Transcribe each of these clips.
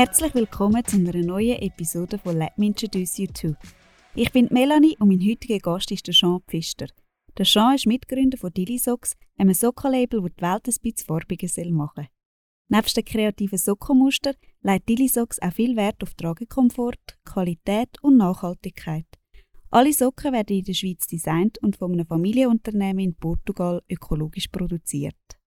Herzlich willkommen zu einer neuen Episode von Let Me Introduce You To. Ich bin Melanie und mein heutiger Gast ist der Jean Pfister. Der Jean ist Mitgründer von Dilisocks, einem Sockenlabel, das die Welt ein bisschen farbiger machen soll. Neben den kreativen Sockenmuster legt Dilisocks auch viel Wert auf Tragekomfort, Qualität und Nachhaltigkeit. Alle Socken werden in der Schweiz designt und von einem Familienunternehmen in Portugal ökologisch produziert.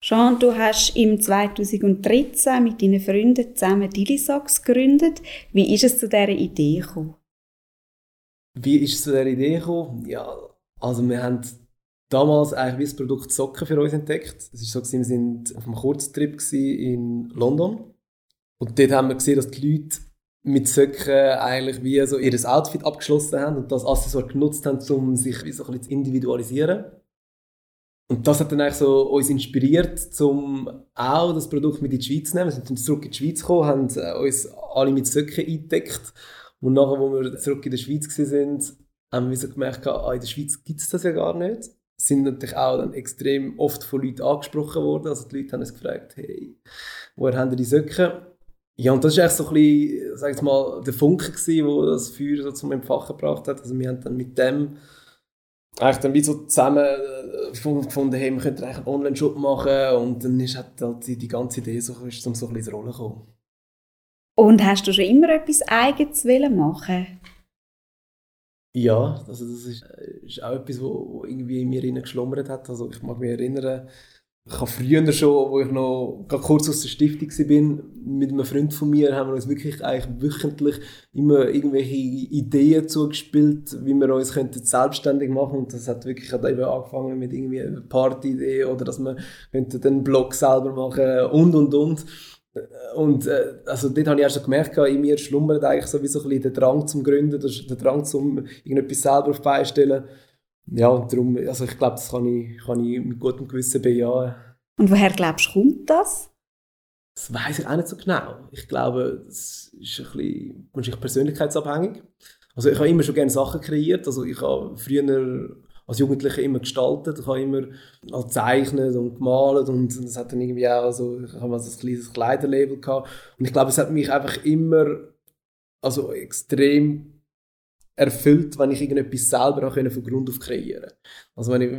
Jean, du hast im 2013 mit deinen Freunden zusammen Dilisocks gegründet. Wie ist es zu dieser Idee gekommen? Wie ist es zu dieser Idee gekommen? Ja, also wir haben damals eigentlich das Produkt Socken für uns entdeckt. Es war so, wir waren auf einem Kurztrip in London. Und dort haben wir gesehen, dass die Leute mit Socken eigentlich wie so ihr Outfit abgeschlossen haben und das Accessoire genutzt haben, um sich wie so ein bisschen zu individualisieren. Und das hat dann eigentlich so uns inspiriert, um auch das Produkt mit in die Schweiz zu nehmen. Wir sind dann zurück in die Schweiz gekommen, haben äh, uns alle mit Socken eingedeckt. Und nachher, wo wir zurück in der Schweiz waren, haben wir so gemerkt, ah, in der Schweiz gibt es das ja gar nicht. Sind natürlich auch dann extrem oft von Leuten angesprochen worden. Also die Leute haben uns gefragt, hey, woher haben die Socken? Ja, und das war echt so ein bisschen, sag ich mal, der Funke der das Feuer so zum Entfachen gebracht hat. Also wir haben dann mit dem eigentlich dann wie so zusammen äh, gefunden, hey, wir könnten eigentlich einen Online-Shop machen und dann ist halt, halt die, die ganze Idee so, ist so ein bisschen Rollen gekommen. Und hast du schon immer etwas Eigenes machen Ja, also das ist, ist auch etwas, was irgendwie in mir geschlummert hat. Also ich mag mich erinnern, ich habe früher schon, wo ich noch kurz aus der Stiftung war, mit einem Freund von mir, haben wir uns wirklich eigentlich wöchentlich immer irgendwelche Ideen zugespielt, wie wir uns könnten selbstständig machen und das hat wirklich hat eben angefangen mit irgendwie einer Party-Idee oder dass wir könnten den Blog selber machen und und und. Und äh, also dort habe ich erst so gemerkt, in mir schlummert eigentlich so ein bisschen der Drang zum Gründen, der Drang zum irgendetwas selber auf die Beine stellen ja, und darum, also ich glaube, das kann ich, kann ich mit gutem Gewissen bejahen. Und woher glaubst du, kommt das? Das weiß ich auch nicht so genau. Ich glaube, das ist ein bisschen wahrscheinlich persönlichkeitsabhängig. Also ich habe immer schon gerne Sachen kreiert. Also ich habe früher als Jugendlicher immer gestaltet. Ich habe immer halt gezeichnet und gemalt und das hat dann irgendwie auch so, ich habe also ein kleines Kleiderlabel gehabt. Und ich glaube, es hat mich einfach immer also extrem erfüllt, wenn ich irgendetwas selber auch von Grund auf kreieren. Also wenn ich,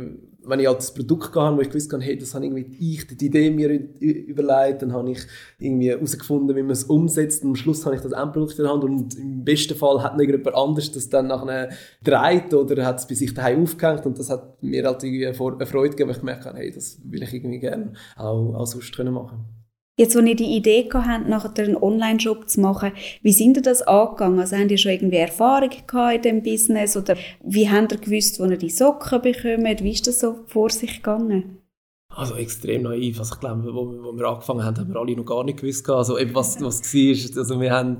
wenn ich halt das Produkt habe, wo ich gewusst habe, hey, das habe irgendwie ich die Idee mir überlegt, dann habe ich irgendwie herausgefunden, wie man es umsetzt. Und am Schluss habe ich das Endprodukt in der Hand und im besten Fall hat noch irgendjemand anders das dann nachher dreht oder hat es bei sich daheim aufgehängt. Und das hat mir halt irgendwie eine Freude gegeben, weil ich gemerkt habe, hey, das will ich irgendwie gerne auch, auch sonst können machen Jetzt, als ihr die Idee hattet, nachher einen Online-Shop zu machen, wie sind ihr das angegangen? Also, habt ihr schon irgendwie Erfahrung gehabt in diesem Business? Oder wie habt ihr gewusst, wo ihr die Socken bekommt? Wie ist das so vor sich gegangen? Also extrem naiv. Also ich glaube, wo, wo wir angefangen haben, haben wir alle noch gar nicht gewusst. Also eben was, was war. Also wir haben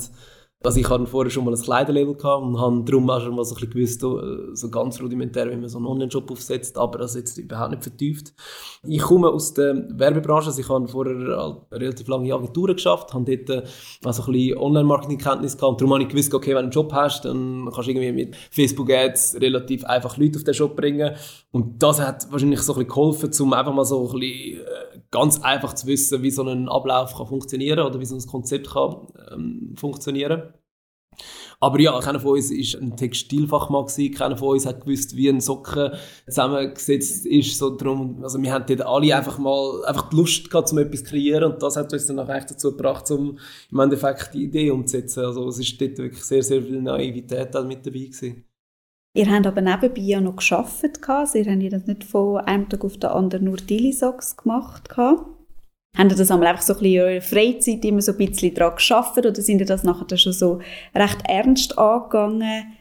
also ich hatte vorher schon mal ein Kleiderlabel und habe darum auch schon mal so ein gewusst, äh, so ganz rudimentär, wie man so einen Online-Shop aufsetzt, aber das jetzt überhaupt nicht vertieft. Ich komme aus der Werbebranche, also ich habe vorher halt relativ lange Agenturen geschafft, habe dort also ein bisschen Online-Marketing-Kenntnis gehabt und darum habe ich gewusst, okay, wenn du einen Job hast, dann kannst du irgendwie mit Facebook-Ads relativ einfach Leute auf den Shop bringen und das hat wahrscheinlich so ein bisschen geholfen, um einfach mal so ein bisschen äh, ganz einfach zu wissen, wie so ein Ablauf kann funktionieren oder wie so ein Konzept kann ähm, funktionieren aber ja, keiner von uns war ein Textilfachmann gewesen, keiner von uns hat gewusst, wie ein Socken zusammengesetzt ist. So drum, also wir dort alle einfach mal einfach die Lust gehabt, um etwas zu kreieren und das hat uns dann auch echt dazu gebracht, um im Endeffekt die Idee umzusetzen. Also es ist dort wirklich sehr, sehr viel Naivität mit dabei gewesen. Ihr habt aber nebenbei ja noch gearbeitet. Also ihr habt nicht von einem Tag auf den anderen nur Dilisocks gemacht. Gehabt. Haben ihr das einmal einfach so ein bisschen in eurer Freizeit immer so ein bisschen daran geschafft oder sind ihr das nachher schon so recht ernst angegangen?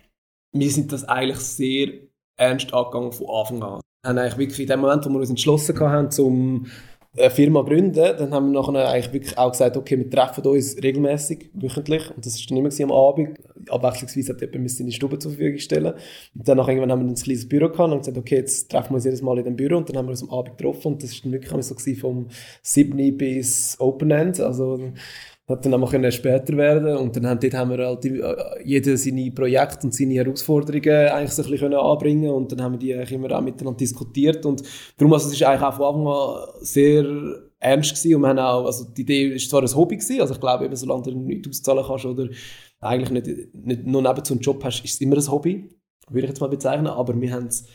Wir sind das eigentlich sehr ernst angegangen von Anfang an. Wir haben eigentlich wirklich in dem Moment, wo wir uns entschlossen haben, zum eine Firma gründen, dann haben wir nachher eigentlich wirklich auch gesagt, okay, wir treffen uns regelmäßig, wöchentlich. Und das war dann immer am Abend. Abwechslungsweise hat jemand seine Stube zur Verfügung stellen. Und dann irgendwann haben wir ein kleines Büro gehabt und gesagt, okay, jetzt treffen wir uns jedes Mal in dem Büro. Und dann haben wir uns am Abend getroffen. Und das war dann wirklich so vom 7. bis Open End. Also, hat dann auch später werden und dann haben, dort haben wir halt äh, jeder seine Projekte und seine Herausforderungen eigentlich so ein bisschen anbringen und dann haben wir die eigentlich immer auch miteinander diskutiert und darum also es ist eigentlich auch von Anfang an sehr ernst gewesen und wir haben auch, also die Idee ist zwar ein Hobby gewesen, also ich glaube eben, solange du nichts auszahlen kannst oder eigentlich nicht, nicht nur nebenzu einen Job hast, ist es immer ein Hobby, würde ich jetzt mal bezeichnen, aber wir haben es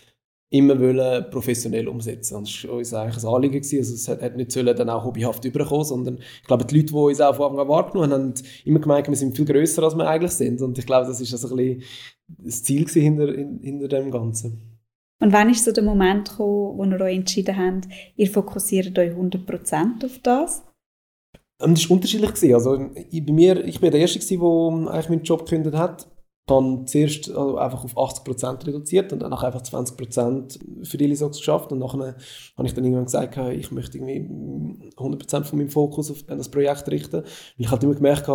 immer wollen professionell umsetzen. Das war uns eigentlich ein Anliegen. Gewesen. Also es hat nicht sollen dann auch hobbyhaft überkommen, sondern ich glaube, die Leute, die uns auch von Anfang an wahrgenommen haben, haben immer gemeint, wir sind viel grösser, als wir eigentlich sind. Und ich glaube, das ist also ein bisschen das Ziel hinter, hinter dem Ganzen. Und wann ist so der Moment gekommen, wo ihr euch entschieden habt, ihr fokussiert euch 100% auf das? Das war unterschiedlich. Also, ich, bei mir, ich bin der Erste, der eigentlich meinen Job gekündigt hat dann zuerst also einfach auf 80% reduziert und dann einfach 20% für die Lisox geschafft und nachher habe ich dann irgendwann gesagt, ich möchte irgendwie 100% von meinem Fokus auf das Projekt richten. Und ich habe immer gemerkt,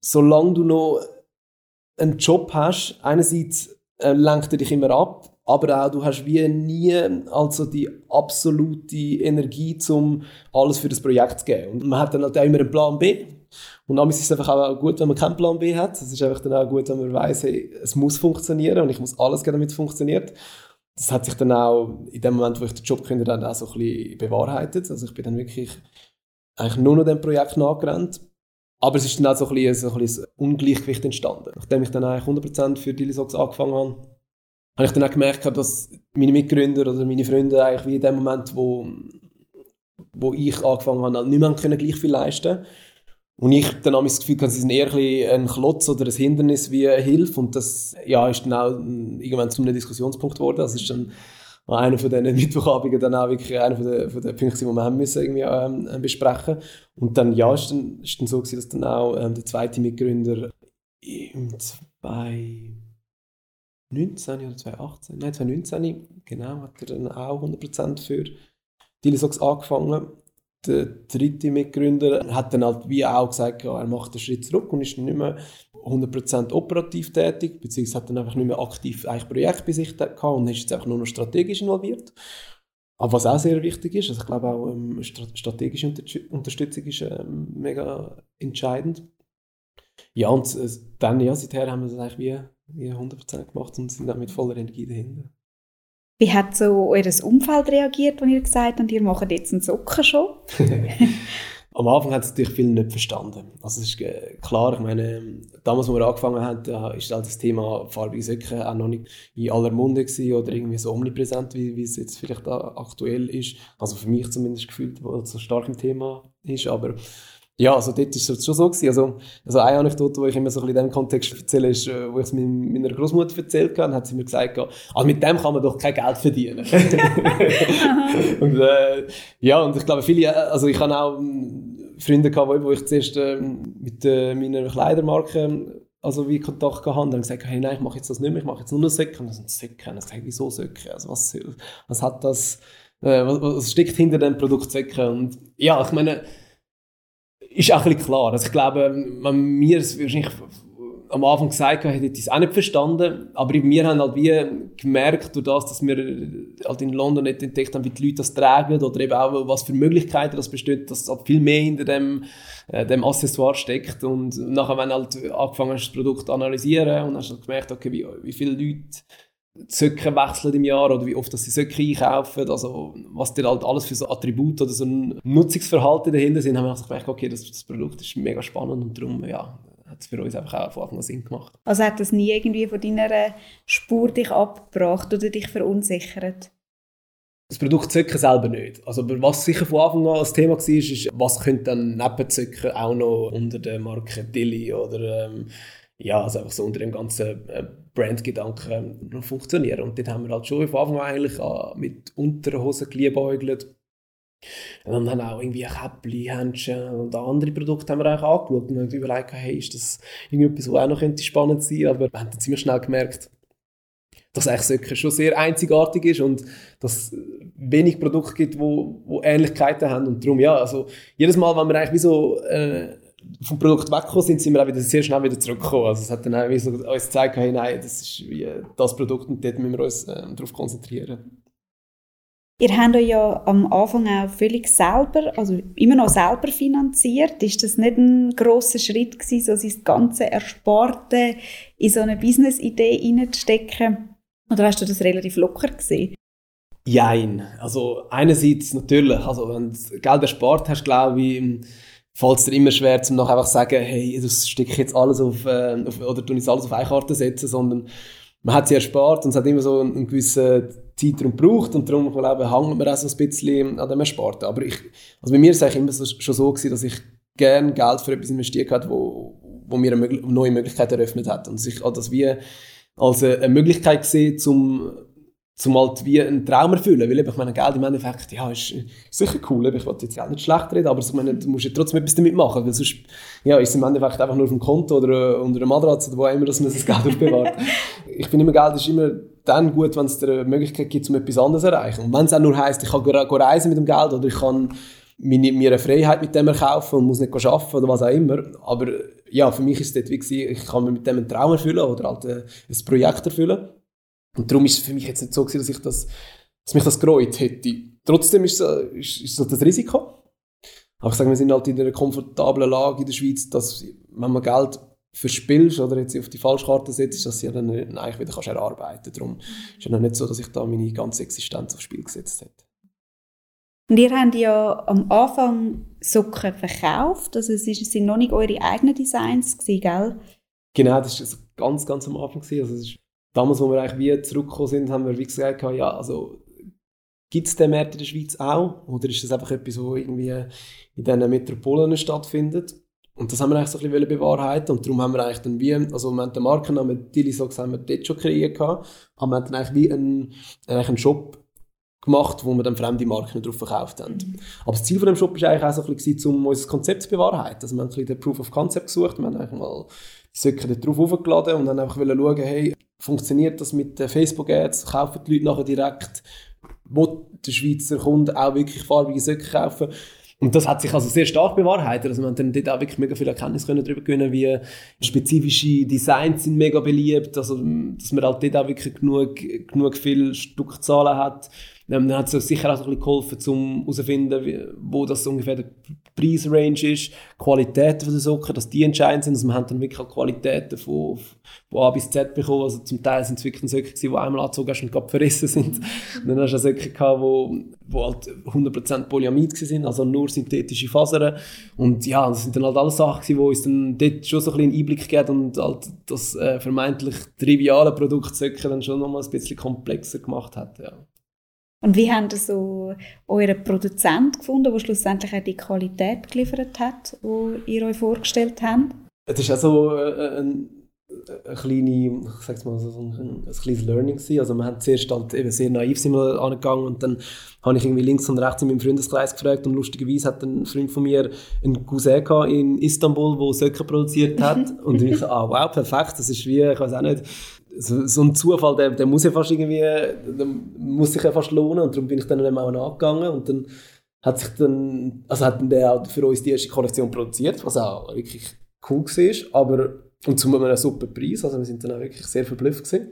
solange du noch einen Job hast, einerseits äh, lenkt er dich immer ab, aber auch du hast wie nie also die absolute Energie, um alles für das Projekt zu geben. Und man hat dann halt auch immer einen Plan B. Und damals ist es einfach auch gut, wenn man keinen Plan B hat. Es ist einfach dann auch gut, wenn man weiß, hey, es muss funktionieren und ich muss alles geben, damit es funktioniert. Das hat sich dann auch in dem Moment, wo ich den Job gekündigt habe, auch so ein bisschen bewahrheitet. Also ich bin dann wirklich eigentlich nur noch dem Projekt nachgerannt. Aber es ist dann auch so ein bisschen, so ein, bisschen Ungleichgewicht entstanden. Nachdem ich dann eigentlich 100% für Dilisox angefangen habe, habe ich dann auch gemerkt, dass meine Mitgründer oder meine Freunde eigentlich wie in dem Moment, wo, wo ich angefangen habe, nicht mehr können gleich viel leisten. Und ich dann habe das Gefühl, sie sind eher ein, Klotz oder ein Hindernis wie Hilfe. Und das ja, ist dann auch irgendwann zu einem Diskussionspunkt geworden. Das ist dann einer von diesen Mittwochabenden dann auch wirklich einer von den, von den Punkten, die wir haben müssen irgendwie ähm, besprechen. Und dann, ja, ist dann, ist dann so gewesen, dass dann auch ähm, der zweite Mitgründer im 2019 oder 2018, nein, 2019, genau, hat er dann auch 100% für Dilisox angefangen der dritte Mitgründer hat dann halt wie auch gesagt, er macht einen Schritt zurück und ist nicht mehr 100% operativ tätig, beziehungsweise hat dann einfach nicht mehr aktiv eigentlich Projekt bei sich gehabt und ist jetzt einfach nur noch strategisch involviert. Aber was auch sehr wichtig ist, also ich glaube auch ähm, strategische Unterstützung ist ähm, mega entscheidend. Ja, und äh, dann, ja, seither haben wir das eigentlich wie, wie 100% gemacht und sind dann mit voller Energie dahinter. Wie hat so euer Umfeld reagiert, als ihr gesagt habt, ihr macht jetzt einen Socken schon? Am Anfang hat es natürlich viele nicht verstanden. Also es ist äh, klar, ich meine, damals, als wir angefangen haben, ist halt das Thema farbige Socken auch noch nicht in aller Munde gewesen oder irgendwie so omnipräsent, wie, wie es jetzt vielleicht aktuell ist. Also für mich zumindest gefühlt, weil es so stark im Thema ist, aber ja, also dort war es schon so. Gewesen. Also, also eine Anekdote, die ich immer so ein bisschen in diesem Kontext erzähle, ist, äh, wo ich es meiner Großmutter erzählt habe, hat sie mir gesagt, also mit dem kann man doch kein Geld verdienen. und äh, ja, und ich glaube, viele, äh, also ich habe auch ähm, Freunde gehabt, wo ich zuerst äh, mit äh, meiner Kleidermarke also wie Kontakt gehabt haben, dann gesagt, hey, nein, ich mache jetzt das nicht mehr, ich mache jetzt nur noch Säcke. Und dann sind Säcke. Und dann gesagt, wieso Säcke? Also was, was hat das, äh, was, was steckt hinter dem Produkt Säcke? Und ja, ich meine, ist auch ein bisschen klar. Also ich glaube, man, mir ist wahrscheinlich am Anfang gesagt, hätte ich es auch nicht verstanden. Aber wir haben halt wie gemerkt, durch das, dass wir halt in London nicht entdeckt haben, wie die Leute das tragen oder eben auch, was für Möglichkeiten das besteht, dass halt viel mehr hinter dem, äh, dem Accessoire steckt. Und nachher, wenn halt angefangen hast, das Produkt zu analysieren und hast halt gemerkt, okay, wie, wie viele Leute Söcke wechseln im Jahr oder wie oft dass sie Söcke einkaufen, also was dir halt alles für so Attribute oder so ein Nutzungsverhalten dahinter sind, haben wir einfach gemerkt, okay, das, das Produkt ist mega spannend und darum, ja, hat es für uns einfach auch von Anfang an Sinn gemacht. Also hat das nie irgendwie von deiner Spur dich abgebracht oder dich verunsichert? Das Produkt Zöcken selber nicht. Also, was sicher von Anfang an das Thema war, ist, was könnte dann neben Zöcken auch noch unter der Marke Dilly oder ähm, ja, also einfach so unter dem ganzen äh, Brandgedanken noch funktionieren. Und dort haben wir halt schon von Anfang an eigentlich äh, mit Unterhosen geliebäugelt. Und dann haben auch irgendwie Käppli, Händchen und andere Produkte haben wir eigentlich angeschaut und haben überlegt, hey, ist das irgendetwas, was auch noch könnte spannend sein Aber wir haben dann ziemlich schnell gemerkt, dass eigentlich Söcke schon sehr einzigartig ist und dass es wenig Produkte gibt, wo, wo Ähnlichkeiten haben. Und darum, ja, also jedes Mal, wenn wir eigentlich wie so äh, vom Produkt weggekommen sind, sind wir auch wieder sehr schnell wieder zurückgekommen. Also es hat dann auch so uns gezeigt, hey, nein, das ist wie das Produkt und dort müssen wir uns äh, darauf konzentrieren. Ihr habt euch ja am Anfang auch völlig selber, also immer noch selber finanziert. Ist das nicht ein großer Schritt gewesen, so sein ganze Ersparte in so eine Business-Idee hineinzustecken? Oder hast du das relativ locker gesehen? Jein. Also einerseits natürlich, also wenn du Geld erspart hast, glaube ich, fällt es dir immer schwer, zum noch einfach sagen, hey, das stecke ich jetzt alles auf, äh, auf oder tue ich alles auf eine Karte setzen, sondern man hat sie erspart und es hat immer so einen gewissen Zeitraum gebraucht und darum glaube ich, hängt man auch so ein bisschen an dem Erspart. Aber ich, also bei mir war es eigentlich immer so, schon so gewesen, dass ich gerne Geld für etwas investiert habe, wo, wo mir eine neue Möglichkeit eröffnet hat und sich das wie als eine Möglichkeit gesehen, zum zum halt wie einen Traum erfüllen. Weil ich meine, Geld im Endeffekt, ja, ist sicher cool. Ich will jetzt auch nicht schlecht reden, aber ich meine, du musst ja trotzdem etwas damit machen. Weil sonst ja, ist es im Endeffekt einfach nur auf dem Konto oder unter einer Matratze oder wo immer, dass man das Geld aufbewahrt. ich finde immer, Geld ist immer dann gut, wenn es dir eine Möglichkeit gibt, um etwas anderes zu erreichen. Und wenn es auch nur heisst, ich kann reisen mit dem Geld oder ich kann meine, mir eine Freiheit mit dem erkaufen und muss nicht arbeiten oder was auch immer. Aber ja, für mich ist es dort wie gewesen, ich kann mir mit dem einen Traum erfüllen oder halt ein Projekt erfüllen. Und darum ist es für mich jetzt nicht so gewesen, dass ich das, dass mich das gereut hätte. Trotzdem ist es, ist, ist es das Risiko. Aber ich sage, wir sind halt in einer komfortablen Lage in der Schweiz, dass, wenn man Geld verspielst oder jetzt auf die Falschkarte setzt, dass du dann eigentlich wieder kannst erarbeiten kannst. Darum ist es noch nicht so, dass ich da meine ganze Existenz aufs Spiel gesetzt hätte. Und ihr habt ja am Anfang Socken verkauft, also es sind noch nicht eure eigenen Designs gewesen, gell? Genau, das war ganz, ganz am Anfang. Also es damals, wo wir eigentlich wie zurückgekommen sind, haben wir wie gesagt, ja, also gibt es den Markt in der Schweiz auch? Oder ist das einfach etwas, was irgendwie in diesen Metropolen stattfindet? Und das haben wir eigentlich so ein bisschen bewahrheiten und darum haben wir eigentlich dann wie, also wir haben den Markennamen Dilisox haben wir dort schon kreiert gehabt, aber wir haben dann eigentlich wie einen, eigentlich einen Shop gemacht, wo wir dann fremde Marken drauf verkauft haben. Mhm. Aber das Ziel von dem Shop war eigentlich auch so ein bisschen, um unser Konzept zu bewahrheiten. Also wir haben ein bisschen den Proof of Concept gesucht, wir haben eigentlich mal die Söcke da drauf hochgeladen und dann einfach schauen, hey, funktioniert das mit den Facebook-Ads? Kaufen die Leute nachher direkt, wo der Schweizer Kunde auch wirklich farbige Söcke kaufen? Und das hat sich also sehr stark bewahrheitet. Also man hat dann dort auch wirklich mega viel Erkenntnis können darüber gewinnen, wie spezifische Designs sind mega beliebt, also dass man halt dort auch wirklich genug, genug viel Stückzahlen hat dann hat es sicher auch ein bisschen geholfen, um herauszufinden, wo das ungefähr der Preisrange ist, Qualitäten der Socken, dass die entscheidend sind. Also wir haben dann wirklich Qualitäten von, von A bis Z bekommen. Also zum Teil sind es wirklich Socken die einmal angezogen hast und gerade verrissen sind. Und dann hast du Socken gehabt, wo, wo halt 100% Polyamid sind, also nur synthetische Fasern. Und ja, das sind dann halt alles Sachen die uns dann dort schon so ein bisschen einen Einblick geben und halt das äh, vermeintlich triviale Produkt Socken dann schon nochmal ein bisschen komplexer gemacht hat, ja. Und wie habt ihr so euren Produzent gefunden, der schlussendlich auch die Qualität geliefert hat, die ihr euch vorgestellt habt? Es ist also äh, ein, eine kleine, ich sag's mal, so ein, ein kleines Learning gewesen. Also wir haben zuerst halt eben sehr naiv sind wir angegangen und dann habe ich irgendwie links und rechts in meinem Freundeskreis gefragt und lustigerweise hat ein Freund von mir einen Cousin in Istanbul, der Söcke produziert hat und ich so, ah wow, perfekt, das ist wie, ich weiß auch nicht, so, so ein Zufall, der, der muss ja fast irgendwie, der muss sich ja fast lohnen und darum bin ich dann auch nachgegangen und dann hat sich dann, also hat dann der auch für uns die erste Kollektion produziert, was auch wirklich cool war, aber und zu einem super Preis, also wir sind dann auch wirklich sehr verblüfft gewesen.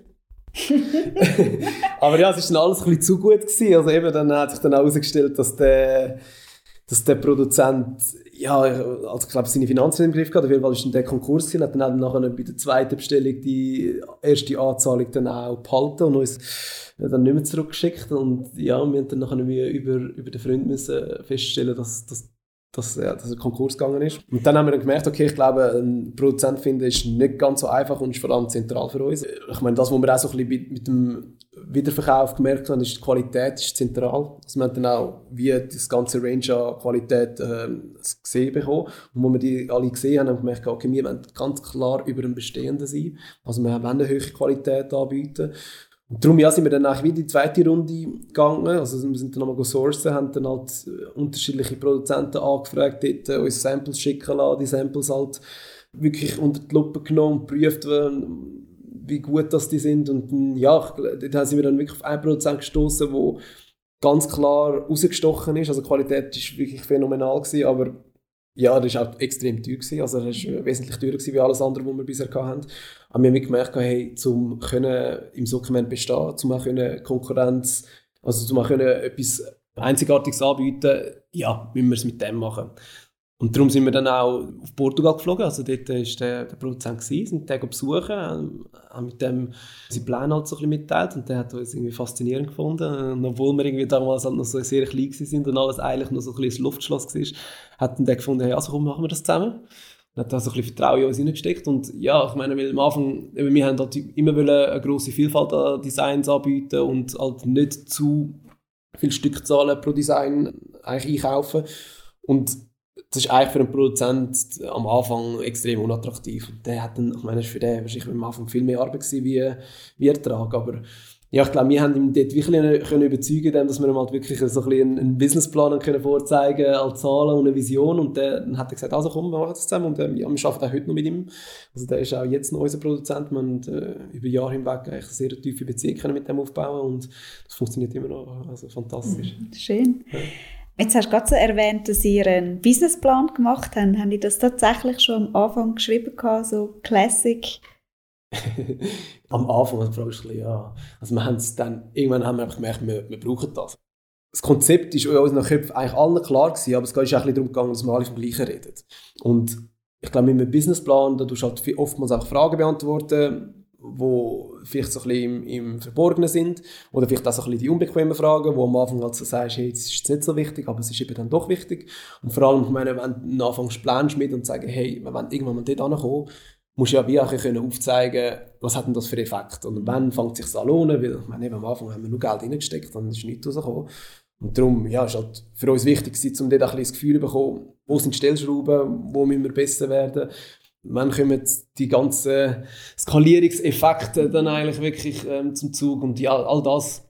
aber ja, es ist dann alles ein bisschen zu gut gewesen, also eben dann hat sich dann auch herausgestellt, dass der, dass der Produzent ja, also ich glaube, seine Finanzen im Griff gehabt. Auf jeden Fall ist dann der Konkurs gewesen, hat dann nachher bei der zweiten Bestellung die erste Anzahlung dann auch behalten und uns dann nicht mehr zurückgeschickt. Und ja, wir haben dann nachher über, über den Freund müssen feststellen, dass, dass dass, ja, dass er Konkurs gegangen ist. Und dann haben wir dann gemerkt, okay, ich glaube, einen Produzent finden ist nicht ganz so einfach und ist vor allem zentral für uns. Ich meine, das, was wir auch so ein bisschen mit dem Wiederverkauf gemerkt haben, ist, die Qualität ist zentral. Also wir haben dann auch wie das ganze Range an Qualität äh, gesehen bekommen. Und wo wir die alle gesehen haben, haben wir gemerkt, okay, wir wollen ganz klar über dem Bestehenden sein. Also wir wollen eine höhere Qualität anbieten. Und darum ja, sind wir dann auch wieder in die zweite Runde gegangen. Also wir sind dann nochmal sourcen, haben dann halt unterschiedliche Produzenten angefragt, dort äh, uns Samples schicken lassen, die Samples halt wirklich unter die Lupe genommen und geprüft, wie gut das die sind. Und ja, da sind wir dann wirklich auf einen Produzent gestoßen, wo ganz klar rausgestochen ist. Also die Qualität ist wirklich phänomenal gewesen, aber ja, das war auch extrem teuer. Gewesen. Also das war wesentlich teurer gewesen, wie alles andere, was wir bisher hatten. Aber wir haben gemerkt, hey, können im Sortiment bestehen, zum auch können Konkurrenz Also, um etwas Einzigartiges anbieten, ja, müssen wir es mit dem machen. Und darum sind wir dann auch auf Portugal geflogen. Also dort war der, der Produzent, gewesen, sind den besuchen, haben, haben mit dem seinen Plan halt so ein bisschen mitteilt und der hat uns irgendwie faszinierend gefunden. Und obwohl wir irgendwie damals halt noch so sehr klein sind und alles eigentlich noch so ein bisschen Luftschloss war, hat dann der gefunden, hey, also komm, machen wir das zusammen. Und hat da so ein bisschen Vertrauen in uns hineingesteckt. Und ja, ich meine, weil am Anfang, wir haben halt immer eine grosse Vielfalt an Designs anbieten und halt nicht zu viele Stückzahlen pro Design eigentlich einkaufen. Und das ist eigentlich für einen Produzent am Anfang extrem unattraktiv. Und der hat dann, ich meine, für den wahrscheinlich am Anfang viel mehr Arbeit gewesen wie, wie Ertrag. Aber ja, ich glaube, wir haben ihn dort wirklich können überzeugen dass wir ihm halt wirklich so ein bisschen einen Businessplan können vorzeigen als Zahlen und eine Vision. Und dann hat er gesagt, also komm, wir machen das zusammen. Und äh, ja, wir arbeiten auch heute noch mit ihm. Also der ist auch jetzt noch unser Produzent. Wir haben äh, über Jahre hinweg eine sehr tiefe Beziehung können mit dem aufbauen und das funktioniert immer noch. Also fantastisch. Schön. Ja. Jetzt hast du gerade so erwähnt, dass ihr einen Businessplan gemacht habt. Haben die das tatsächlich schon am Anfang geschrieben, so Classic? am Anfang, also fragst du ja. Also wir haben es dann, irgendwann haben wir einfach gemerkt, wir, wir brauchen das. Das Konzept ist in unseren Köpfen eigentlich allen klar gewesen, aber es ist auch ein bisschen darum gegangen, dass wir alle vom Gleichen reden. Und ich glaube, mit einem Businessplan, da du halt oftmals auch Fragen beantworten, wo vielleicht so ein bisschen im, im Verborgenen sind oder vielleicht auch so ein bisschen die unbequemen Fragen, wo am Anfang halt so sagst, hey, das ist nicht so wichtig, aber es ist eben dann doch wichtig. Und vor allem, meine, wenn du anfängst planst mit und sagst, hey, wir wollen irgendwann mal dort ankommen, musst du ja wie auch können aufzeigen, was hat denn das für Effekt und wann fängt es sich an lohnen, weil ich meine, am Anfang haben wir nur Geld reingesteckt, dann ist nichts rausgekommen. Und darum ja, ist halt für uns wichtig, um dort ein bisschen das Gefühl zu bekommen, wo sind die Stellschrauben, wo müssen wir besser werden, wann kommen die ganzen Skalierungseffekte dann eigentlich wirklich ähm, zum Zug und ja, all das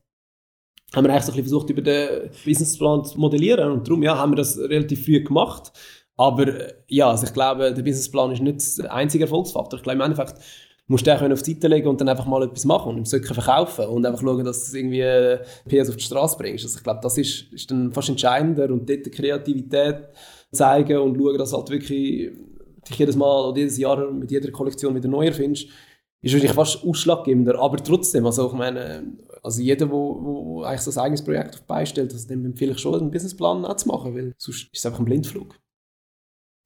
haben wir eigentlich so ein versucht über den Businessplan zu modellieren und darum ja, haben wir das relativ früh gemacht. Aber äh, ja, also ich glaube, der Businessplan ist nicht der einzige Erfolgsfaktor. Ich glaube im Endeffekt musst du den auf die Seite legen und dann einfach mal etwas machen und im Söcken verkaufen und einfach schauen, dass du irgendwie äh, PS auf die Straße bringst. Also ich glaube, das ist, ist dann fast entscheidender und dort die Kreativität zeigen und schauen, dass halt wirklich dich jedes Mal oder jedes Jahr mit jeder Kollektion wieder neu erfindest, ist wahrscheinlich fast ausschlaggebender. Aber trotzdem, also ich meine, also jeder, der wo, wo eigentlich so ein eigenes Projekt auf beistellt, also dem empfehle ich schon, einen Businessplan zu machen, weil sonst ist es einfach ein Blindflug.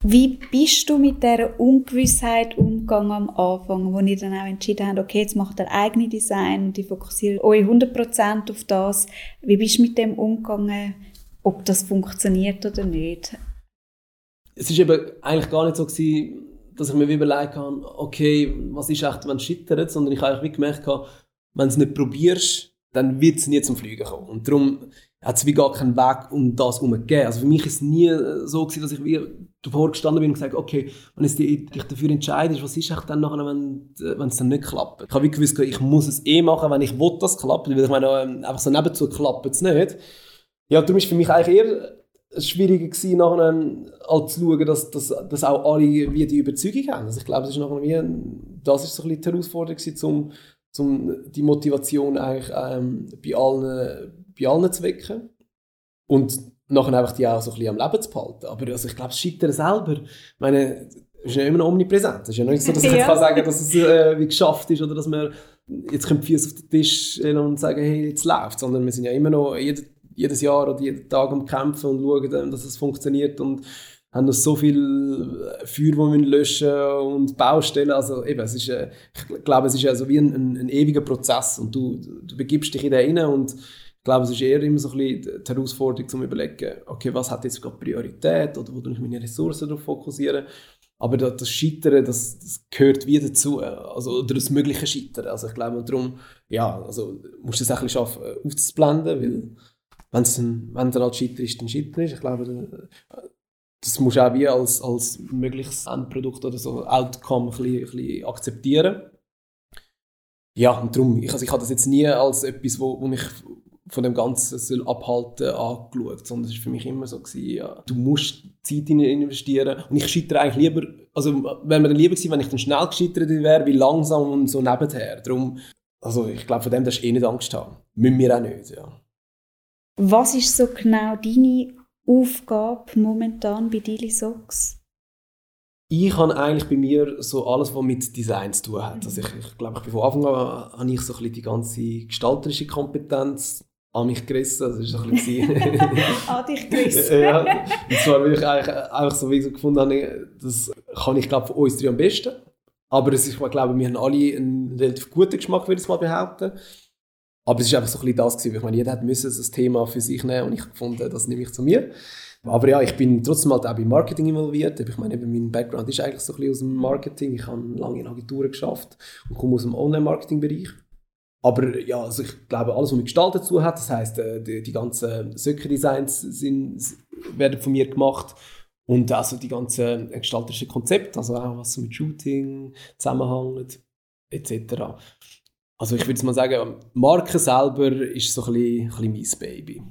Wie bist du mit dieser Ungewissheit umgegangen am Anfang, wo ihr dann auch entschieden habt, okay, jetzt macht ihr eigene Design und die fokussiert euch 100% auf das. Wie bist du mit dem umgegangen, ob das funktioniert oder nicht? Es ist eben eigentlich gar nicht so gewesen, dass ich mir überlegt habe, okay, was ist echt, wenn es scheitert, sondern ich habe eigentlich gemerkt, wenn du es nicht probierst, dann wird es nie zum Fliegen kommen. Und darum hat es wie gar keinen Weg um das herum gegeben. Also für mich ist es nie so gewesen, dass ich wie davor gestanden bin und gesagt okay, wenn es dich dafür entscheidest, was ist echt dann nachher, wenn, wenn es dann nicht klappt. Ich habe wie gewusst, ich muss es eh machen, wenn ich will, dass es klappt, weil ich meine, ähm, einfach so nebenzu klappt es nicht. Ja, darum ist für mich eigentlich eher schwieriger gewesen, nachher halt zu schauen, dass, dass, dass auch alle wie die Überzeugung haben. Also ich glaube, das ist nachher wie, das ist so ein bisschen die Herausforderung gewesen, um, um die Motivation eigentlich ähm, bei, allen, bei allen zu wecken. Und nachher einfach die auch so ein bisschen am Leben zu behalten. Aber also ich glaube, das Scheitern selber, ich meine, ist ja immer noch omnipräsent. Es ist ja nicht so, dass ich ja. jetzt kann sagen dass es äh, wie geschafft ist oder dass wir jetzt können Füße auf den Tisch und sagen, hey, jetzt läuft sondern wir sind ja immer noch, jeder jedes Jahr oder jeden Tag am Kämpfen und schauen, dass es funktioniert und haben noch so viel Feuer, die wir löschen und Baustellen. Also eben, es ist, äh, ich glaube, es ist also wie ein, ein, ein, ewiger Prozess und du, du begibst dich in den rein und ich glaube, es ist eher immer so ein bisschen die Herausforderung, zum überlegen, okay, was hat jetzt gerade Priorität oder wo du ich meine Ressourcen darauf fokussieren. Aber das Scheitern, das, das gehört wieder dazu, also, oder das mögliche Scheitern. Also ich glaube, darum, ja, also musst du es ein bisschen schaffen, aufzublenden, weil wenn es dann, dann halt Scheiter ist, dann Scheiter ist. Ich glaube, das musst du auch wie als, als mögliches Endprodukt oder so Outcome ein bisschen, ein bisschen akzeptieren. Ja, und darum, ich, also ich habe das jetzt nie als etwas, wo, wo mich von dem Ganzen soll abhalten angeschaut, sondern es war für mich immer so, gewesen, ja, du musst Zeit in investieren und ich scheitere eigentlich lieber, also wäre mir dann lieber gewesen, wenn ich dann schnell gescheitert wäre, wie langsam und so nebenher. Darum, also ich glaube, von dem darfst du eh nicht Angst haben. Müssen wir auch nicht, ja. Was ist so genau deine Aufgabe momentan bei Daily Socks? Ich habe eigentlich bei mir so alles, was mit Design zu tun hat. Also ich, ich glaube, ich bin von Anfang an habe ich so ein bisschen die ganze gestalterische Kompetenz an mich gerissen. Also, das war so ein bisschen... an dich gerissen? ja, und zwar, weil ich eigentlich einfach so wie so gefunden habe, das kann ich glaube von uns drei am besten. Aber es ist, ich glaube, wir haben alle einen relativ guten Geschmack, würde ich mal behaupten. Aber es war einfach so ein bisschen das gewesen, ich meine, jeder musste das Thema für sich nehmen und ich fand, das nehme ich zu mir. Aber ja, ich bin trotzdem halt auch im Marketing involviert. Ich meine, mein Background ist eigentlich so ein bisschen aus dem Marketing. Ich habe lange in Agenturen geschafft und komme aus dem Online-Marketing-Bereich. Aber ja, also ich glaube, alles, was mit Gestalt dazu hat, das heisst, äh, die, die ganzen Söcke-Designs werden von mir gemacht und also die ganzen gestalterischen Konzepte, also auch was so mit Shooting zusammenhängt, etc. Also ich würde mal sagen, Marke selber ist so ein bisschen, ein bisschen mein Baby.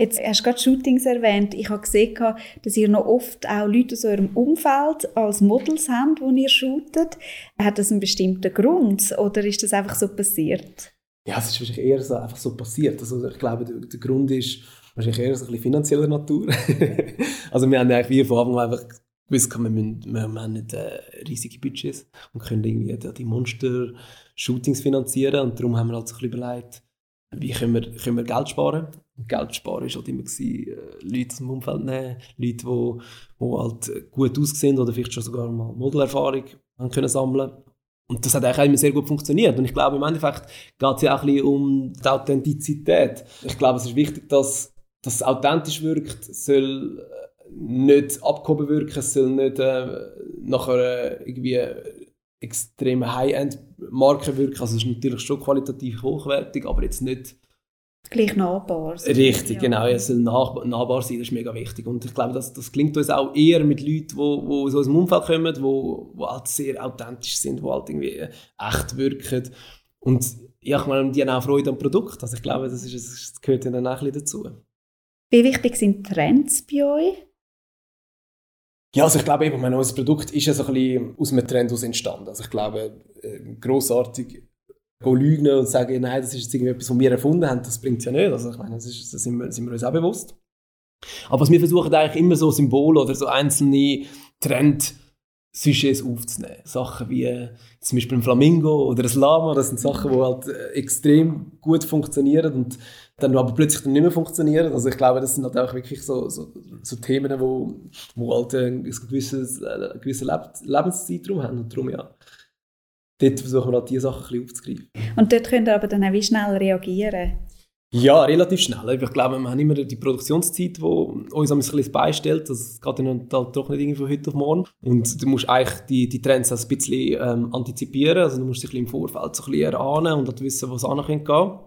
Jetzt hast du gerade Shootings erwähnt. Ich habe gesehen, dass ihr noch oft auch Leute aus eurem Umfeld als Models habt, die ihr shootet. Hat das einen bestimmten Grund oder ist das einfach so passiert? Ja, es ist wahrscheinlich eher so, einfach so passiert. Also ich glaube, der, der Grund ist wahrscheinlich eher so ein bisschen finanzieller Natur. also wir haben eigentlich wie von Anfang an einfach gewusst, wir, müssen, wir, haben nicht äh, riesige Budgets und können irgendwie die Monster-Shootings finanzieren und darum haben wir halt so ein bisschen überlegt, wie können wir, können wir Geld sparen Geld sparen war halt immer, gewesen, äh, Leute aus dem Umfeld nehmen, Leute, die, die halt gut aussehen oder vielleicht schon sogar mal Modelerfahrung haben können sammeln und das hat eigentlich immer sehr gut funktioniert. Und ich glaube, im Endeffekt geht es ja auch ein bisschen um die Authentizität. Ich glaube, es ist wichtig, dass, es authentisch wirkt, soll äh, nicht abgehoben wirken, soll nicht äh, nachher irgendwie extreme High-End-Marke wirken. Also es ist natürlich schon qualitativ hochwertig, aber jetzt nicht gleich nahbar sein. Richtig, ja. genau. Es soll nah, nahbar sein, das ist mega wichtig. Und ich glaube, das, das klingt uns auch eher mit Leuten, die wo, aus unserem Umfeld kommen, die wo, wo halt sehr authentisch sind, die halt irgendwie echt wirken. Und ja, ich meine, die haben auch Freude am Produkt. Also ich glaube, das, ist, das gehört dann auch ein bisschen dazu. Wie wichtig sind Trends bei euch? Ja, also ich glaube eben, meine, unser Produkt ist ja so ein bisschen aus einem Trend entstanden. Also ich glaube, äh, grossartig lügen und sagen, nein, das ist jetzt irgendwie etwas, was wir erfunden haben, das bringt es ja nicht. Also ich meine, das, ist, das sind, wir, sind wir uns auch bewusst. Aber wir versuchen eigentlich immer so Symbole oder so einzelne Trend-Sujets aufzunehmen. Sachen wie zum Beispiel ein Flamingo oder ein Lama, das sind Sachen, die halt äh, extrem gut funktionieren und dann aber plötzlich dann nicht mehr funktionieren. Also ich glaube, das sind halt auch wirklich so, so, so Themen, wo, wo halt ein gewisses, äh, ein gewisser Lebenszeitraum haben und darum ja dort versuchen wir halt diese Sachen ein bisschen aufzugreifen. Und dort könnt ihr aber dann auch wie schnell reagieren? Ja, relativ schnell. Ich glaube, wir haben immer die Produktionszeit, die uns ein bisschen beistellt. Das geht dann halt doch nicht irgendwie von heute auf morgen. Und du musst eigentlich die, die Trends ein bisschen ähm, antizipieren. Also du musst dich im Vorfeld so ein bisschen erahnen und halt wissen, wo es gehen kann.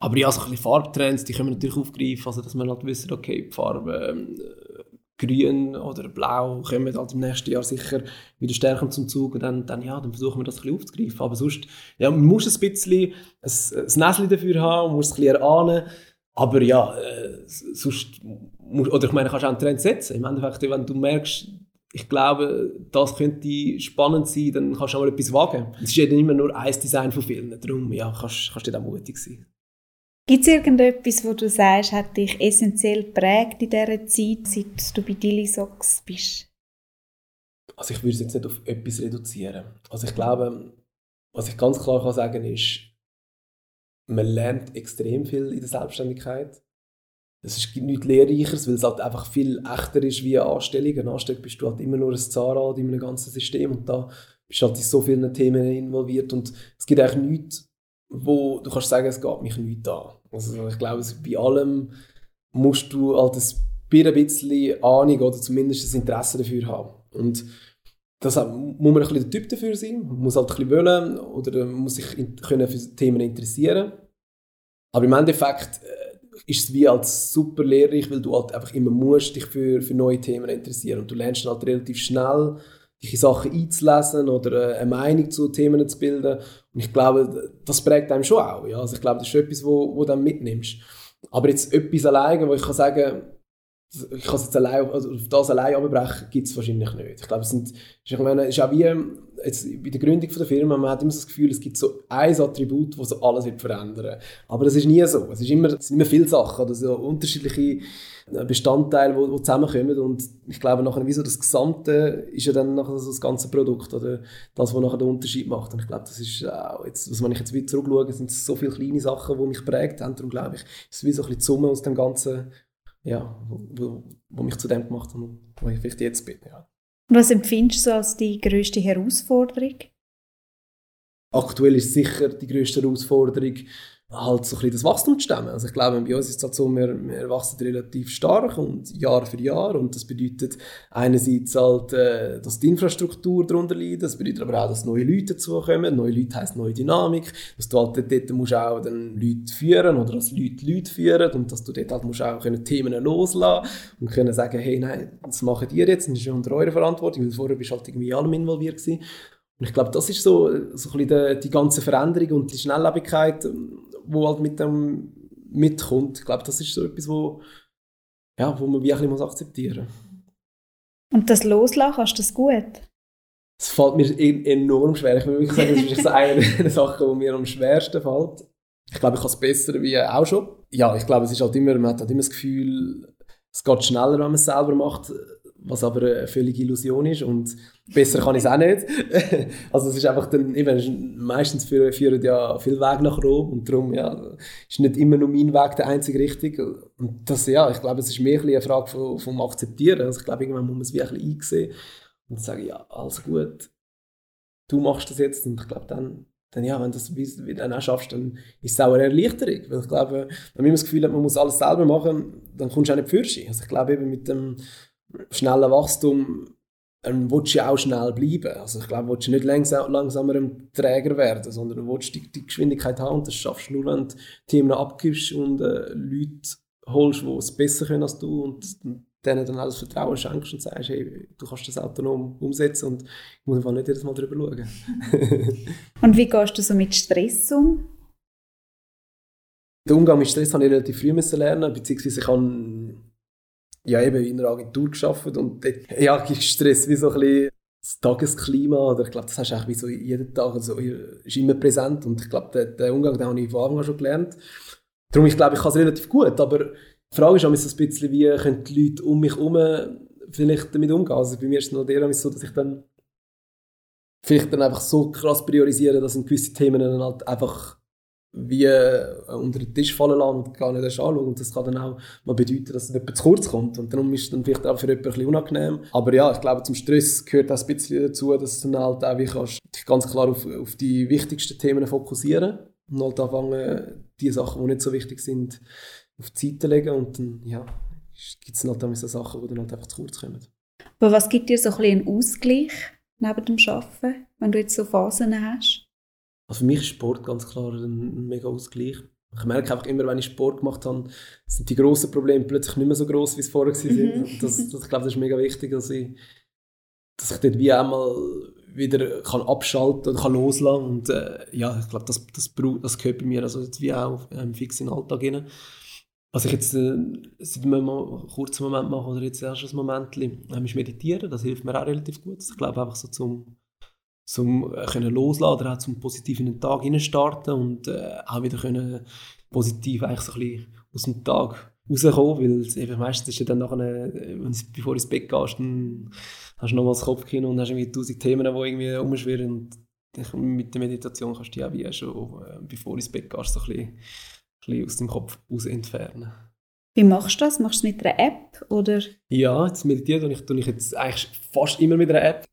Aber ja, so ein bisschen Farbtrends, die können wir natürlich aufgreifen. Also dass wir halt wissen, okay, die Farbe ähm, grün oder blau kommen halt im nächsten Jahr sicher wieder stärker zum Zug und dann, dann, ja, dann versuchen wir das ein bisschen aufzugreifen. Aber sonst, ja, man muss ein bisschen ein, ein Näschen dafür haben, man muss es ein bisschen erahnen, aber ja, äh, sonst, oder ich meine, kannst auch einen Trend setzen. Im Endeffekt, wenn du merkst, ich glaube, das könnte spannend sein, dann kannst du auch mal etwas wagen. Es ist ja immer nur ein Design von vielen, darum ja, kannst, kannst du da mutig sein. Gibt es irgendetwas, wo du sagst, hat dich essentiell geprägt in dieser Zeit, seit du bei Dilisox bist? Also ich würde es jetzt nicht auf etwas reduzieren. Also ich glaube, was ich ganz klar kann sagen ist, man lernt extrem viel in der Selbstständigkeit. Es ist nichts Lehrreicheres, weil es halt einfach viel echter ist wie eine Anstellung. Eine Anstellung bist du halt immer nur ein Zahnrad in einem ganzen System und da bist du halt in so vielen Themen involviert und es gibt eigentlich nichts, wo du kannst sagen, es geht mich nicht an. Also ich glaube, bei allem musst du halt ein bisschen Ahnung oder zumindest ein Interesse dafür haben. Und das muss man ein bisschen der Typ dafür sein, muss halt ein bisschen wollen oder muss sich können für Themen interessieren. Aber im Endeffekt äh, ist es wie als super lehrreich, weil du halt einfach immer musst dich für, für neue Themen interessieren und du lernst halt relativ schnell dich in Sachen einzulesen oder äh, eine Meinung zu Themen zu bilden. Und ich glaube, das prägt einem schon auch. Ja? Also ich glaube, das ist etwas, wo, wo du dann mitnimmst. Aber jetzt etwas alleine, wo ich kann sagen, ich kann es jetzt allein, also auf das allein abbrechen, gibt es wahrscheinlich nicht. Ich glaube, es, sind, ich meine, es ist auch wie, jetzt bei der Gründung von der Firma, man hat immer so das Gefühl, es gibt so ein Attribut, das so alles wird verändern. Aber das ist nie so. Es, ist immer, es sind immer viele Sachen, oder so unterschiedliche Bestandteile, die, zusammenkommen und ich glaube nachher, wieso das Gesamte ist ja dann nachher so das ganze Produkt oder das, was nachher den Unterschied macht und ich glaube, das ist auch, jetzt, also wenn ich jetzt wieder zurückschaue, sind es so viele kleine Sachen, die mich prägt haben, darum glaube ich, es ist wie so ein bisschen die Summe aus dem Ganzen, ja, wo, wo mich zu dem gemacht hat, wo ich vielleicht jetzt bin, ja. Was empfindest du als die größte Herausforderung? Aktuell ist sicher die größte Herausforderung, halt so ein das Wachstum zu stemmen. Also ich glaube, bei uns ist es halt so, wir, wir wachsen relativ stark und Jahr für Jahr und das bedeutet einerseits halt, äh, dass die Infrastruktur darunter leidet, das bedeutet aber auch, dass neue Leute dazukommen. Neue Leute heisst neue Dynamik, dass du halt dort musst auch dann Leute führen oder dass Leute Leute führen und dass du dort halt musst auch können Themen loslassen und können sagen, hey, nein, das machen ihr jetzt, das ist unter eurer Verantwortung, weil vorher bist du halt irgendwie allem involviert gewesen. Und ich glaube, das ist so, so ein bisschen die, die ganze Veränderung und die Schnelllebigkeit, wo halt mit dem mitkommt. Ich glaube, das ist so etwas, wo, ja, wo man wie ein bisschen akzeptieren muss. Und das Loslassen, kannst du das gut? Es fällt mir e-, enorm schwer. Ich würde wirklich sagen, das ist so eine der Sachen, die mir am schwersten fällt. Ich glaube, ich kann es besser wie auch schon. Ja, ich glaube, es ist halt immer, man hat halt immer das Gefühl, es geht schneller, wenn man es selber macht was aber eine völlige Illusion ist und besser kann ich es auch nicht. also es ist einfach dann, eben, meistens führen, führen ja viel Weg nach Rom und darum ja, ist nicht immer nur mein Weg der einzige richtige und das, ja, ich glaube, es ist mehr eine Frage vom, vom Akzeptieren, also ich glaube, irgendwann muss man es wirklich einsehen und sagen, ja, alles gut, du machst das jetzt und ich glaube, dann dann ja, wenn du das wie, dann auch schaffst, dann ist es auch eine Erleichterung. Weil ich glaube, wenn man das Gefühl hat, man muss alles selber machen, dann kommst du auch nicht für Also ich glaube eben mit dem schnellen Wachstum ähm, willst du ja auch schnell bleiben. Also ich glaube, willst du nicht langsam, langsamer ein Träger werden, sondern du willst die, die Geschwindigkeit haben und das schaffst du nur, wenn du Themen abgibst und äh, Leute holst, die es besser können als du und denen dann alles Vertrauen schenkst und sagst, hey, du kannst das autonom umsetzen und ich muss einfach nicht jedes Mal darüber schauen. und wie gehst du so mit Stress um? Den Umgang mit Stress habe ich relativ früh lernen, beziehungsweise ich habe ja, eben in einer Agentur gearbeitet und dort ja, gibt Stress wie so ein das Tagesklima, oder ich glaube, das hast du wie so jeden Tag, also ist immer präsent und ich glaube, den Umgang den habe ich von Anfang an schon gelernt. Darum, ich glaube, ich kann es relativ gut, aber die Frage ist auch so ein bisschen, wie können die Leute um mich herum vielleicht damit umgehen. Also bei mir ist es noch der so, dass ich dann vielleicht dann einfach so krass priorisiere, dass in gewisse Themen dann halt einfach wie äh, unter den Tisch fallen lassen und gar nicht erst anschauen. Und das kann dann auch mal bedeuten, dass jemand zu kurz kommt. Und darum ist es dann vielleicht auch für jemanden ein bisschen unangenehm. Aber ja, ich glaube, zum Stress gehört auch ein bisschen dazu, dass du dann halt auch wie kannst, dich ganz klar auf, auf die wichtigsten Themen fokussieren und halt anfangen, die Sachen, die nicht so wichtig sind, auf die Seite legen. Und dann, ja, gibt es halt dann so Sachen, die dann halt einfach zu kurz kommen. Aber was gibt dir so ein bisschen einen Ausgleich neben dem Arbeiten, wenn du jetzt so Phasen hast? Also für mich ist Sport ganz klar ein, mega Ausgleich. Ich merke einfach immer, wenn ich Sport gemacht habe, sind die grossen Probleme plötzlich nicht mehr so groß, wie es vorher waren. Mhm. Das, das, ich glaube, das ist mega wichtig, dass ich, dass ich dort wie einmal wieder kann abschalten oder kann loslassen und äh, ja, ich glaube, das, das, das gehört bei mir also jetzt wie auch ähm, fix in den Alltag rein. Was ich jetzt äh, seit einem kurzen Moment mache oder jetzt erst ein Moment, ähm, ist meditieren, das hilft mir auch relativ gut. Ich glaube einfach so zum zum äh, können loslassen oder auch zum positiv in den Tag starten und äh, auch wieder können positiv eigentlich so ein bisschen aus dem Tag rauskommen, weil eben meistens ist ja dann nachher, äh, wenn du, bevor du ins Bett gehst, dann hast du nochmals Kopfkino und hast irgendwie tausend Themen, die irgendwie umschwirren und mit der Meditation kannst du ja wie schon, äh, bevor du ins Bett gehst, so ein bisschen, ein bisschen aus dem Kopf raus entfernen. Wie machst du das? Machst du es mit einer App? Oder? Ja, jetzt meditiere ich, tue ich jetzt eigentlich fast immer mit einer App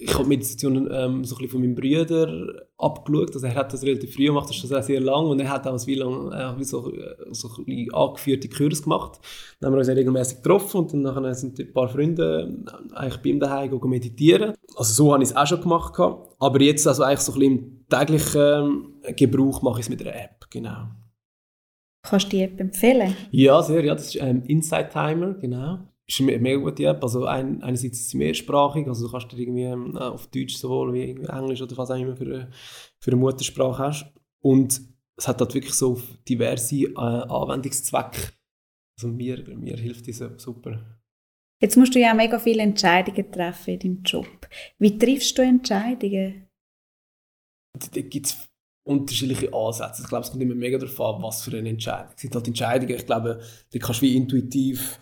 ich habe Meditation ähm, so ein bisschen von meinem Bruder abgeschaut. Also er hat das relativ früh gemacht, das ist schon sehr lang. Und er hat auch wie lang äh, wie so, äh, so ein bisschen angeführte Kurs gemacht. Dann haben wir uns regelmäßig getroffen und dann nachher sind ein paar Freunde äh, eigentlich bei ihm daheim meditieren. Also so habe ich es auch schon gemacht. Gehabt. Aber jetzt also eigentlich so ein bisschen im täglichen ähm, Gebrauch mache ich es mit einer App, genau. Kannst du die App empfehlen? Ja, sehr. Ja, das ist ähm, Inside Timer, genau ist eine mega gute App. Also ein, einerseits ist sie mehrsprachig, also du kannst dir irgendwie ähm, auf Deutsch sowohl wie Englisch oder was auch immer für eine, für eine Muttersprache hast. Und es hat dort wirklich so diverse äh, Anwendungszwecke. Also mir, mir hilft diese super. Jetzt musst du ja mega viele Entscheidungen treffen in deinem Job. Wie triffst du Entscheidungen? Da gibt es unterschiedliche Ansätze. Ich glaube, es kommt immer mega darauf an, was für eine Entscheidung. Es sind halt Entscheidungen, ich glaube, da kannst du wie intuitiv